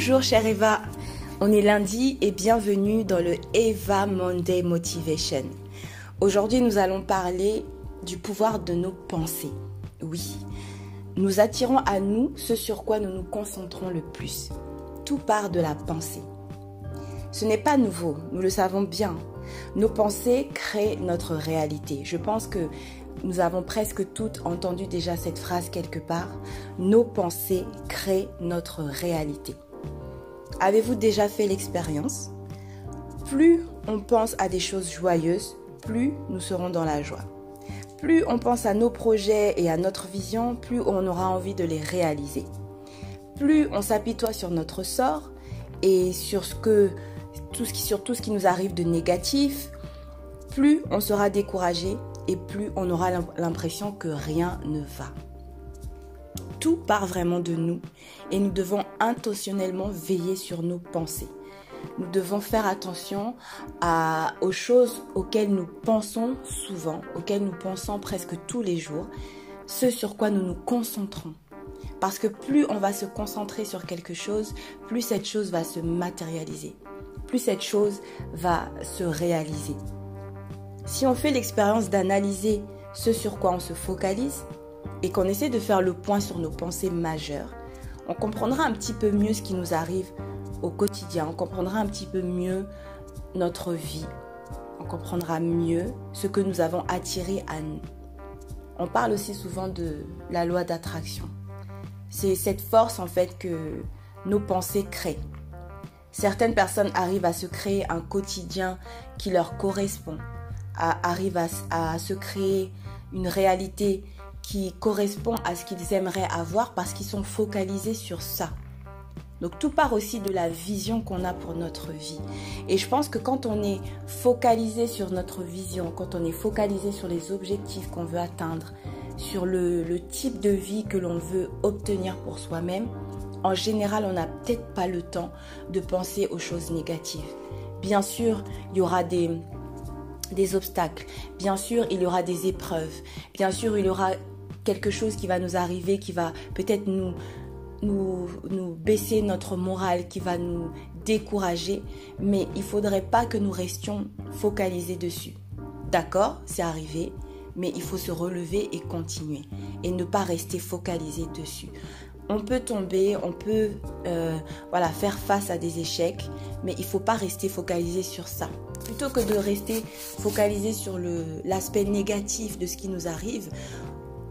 Bonjour chère Eva, on est lundi et bienvenue dans le Eva Monday Motivation. Aujourd'hui nous allons parler du pouvoir de nos pensées. Oui, nous attirons à nous ce sur quoi nous nous concentrons le plus. Tout part de la pensée. Ce n'est pas nouveau, nous le savons bien. Nos pensées créent notre réalité. Je pense que nous avons presque toutes entendu déjà cette phrase quelque part. Nos pensées créent notre réalité. Avez-vous déjà fait l'expérience? Plus on pense à des choses joyeuses, plus nous serons dans la joie. Plus on pense à nos projets et à notre vision, plus on aura envie de les réaliser. Plus on s'apitoie sur notre sort et sur tout ce qui nous arrive de négatif, plus on sera découragé et plus on aura l'impression que rien ne va. Tout part vraiment de nous et nous devons intentionnellement veiller sur nos pensées. Nous devons faire attention aux choses auxquelles nous pensons souvent, auxquelles nous pensons presque tous les jours, ce sur quoi nous nous concentrons. Parce que plus on va se concentrer sur quelque chose, plus cette chose va se matérialiser, plus cette chose va se réaliser. Si on fait l'expérience d'analyser ce sur quoi on se focalise et qu'on essaie de faire le point sur nos pensées majeures, on comprendra un petit peu mieux ce qui nous arrive au quotidien, on comprendra un petit peu mieux notre vie, on comprendra mieux ce que nous avons attiré à nous. On parle aussi souvent de la loi d'attraction. C'est cette force en fait que nos pensées créent. Certaines personnes arrivent à se créer un quotidien qui leur correspond, arrivent à, à se créer une réalité qui correspond à ce qu'ils aimeraient avoir parce qu'ils sont focalisés sur ça. Donc tout part aussi de la vision qu'on a pour notre vie. Et je pense que quand on est focalisé sur notre vision, quand on est focalisé sur les objectifs qu'on veut atteindre, sur le, type de vie que l'on veut obtenir pour soi-même, en général, on n'a peut-être pas le temps de penser aux choses négatives. Bien sûr, il y aura des, des obstacles. Bien sûr, il y aura des épreuves. Bien sûr, il y aura quelque chose qui va nous arriver, qui va peut-être nous, nous, nous baisser notre morale, qui va nous décourager. Mais il ne faudrait pas que nous restions focalisés dessus. D'accord, c'est arrivé, mais il faut se relever et continuer. Et ne pas rester focalisé dessus on peut tomber, on peut euh, voilà, faire face à des échecs, mais il ne faut pas rester focalisé sur ça. Plutôt que de rester focalisé sur l'aspect négatif de ce qui nous arrive,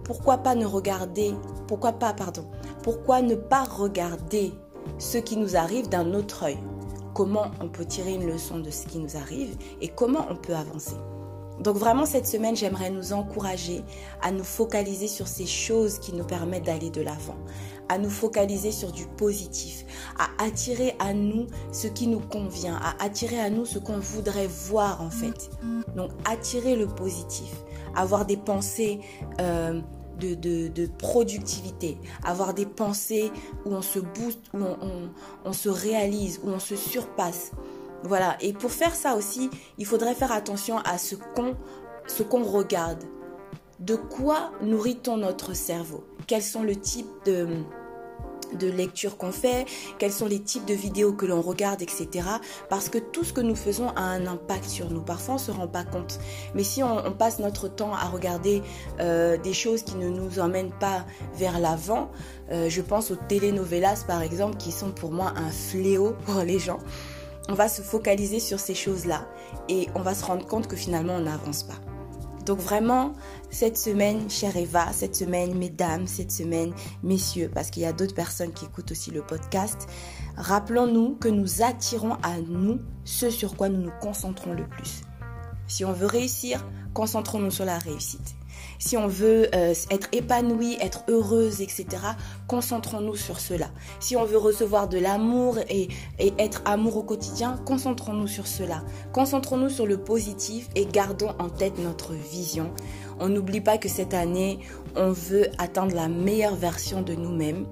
pourquoi pas ne regarder, pourquoi pas, pardon, pourquoi ne pas regarder ce qui nous arrive d'un autre œil? Comment on peut tirer une leçon de ce qui nous arrive et comment on peut avancer? Donc vraiment cette semaine, j'aimerais nous encourager à nous focaliser sur ces choses qui nous permettent d'aller de l'avant, à nous focaliser sur du positif, à attirer à nous ce qui nous convient, à attirer à nous ce qu'on voudrait voir en fait. Donc attirer le positif, avoir des pensées euh, de, productivité, avoir des pensées où on se booste, où on se réalise, où on se surpasse. Voilà, et pour faire ça aussi, il faudrait faire attention à ce qu'on ce qu'on regarde. De quoi nourrit-on notre cerveau? Quels sont le type de de lecture qu'on fait, quels sont les types de vidéos que l'on regarde, etc. Parce que tout ce que nous faisons a un impact sur nous. Parfois, on ne se rend pas compte. Mais si on, passe notre temps à regarder euh, des choses qui ne nous emmènent pas vers l'avant, euh, je pense aux telenovelas, par exemple, qui sont pour moi un fléau pour les gens on va se focaliser sur ces choses-là et on va se rendre compte que finalement on n'avance pas. Donc vraiment, cette semaine, chère Eva, cette semaine, mesdames, cette semaine, messieurs, parce qu'il y a d'autres personnes qui écoutent aussi le podcast, rappelons-nous que nous attirons à nous ce sur quoi nous nous concentrons le plus. Si on veut réussir, concentrons-nous sur la réussite. Si on veut euh, être épanoui, être heureuse, etc., concentrons-nous sur cela. Si on veut recevoir de l'amour et, et être amour au quotidien, concentrons-nous sur cela. Concentrons-nous sur le positif et gardons en tête notre vision. On n'oublie pas que cette année, on veut atteindre la meilleure version de nous-mêmes.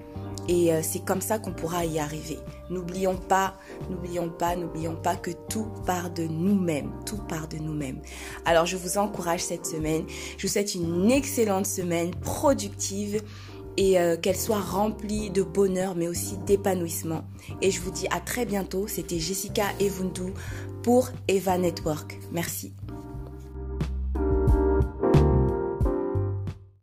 Et euh, c'est comme ça qu'on pourra y arriver. N'oublions pas, n'oublions pas, n'oublions pas que tout part de nous-mêmes. Tout part de nous-mêmes. Alors je vous encourage cette semaine. Je vous souhaite une excellente semaine productive. et euh, qu'elle soit remplie de bonheur mais aussi d'épanouissement. Et je vous dis à très bientôt. C'était Jessica Evundu pour Eva Network. Merci.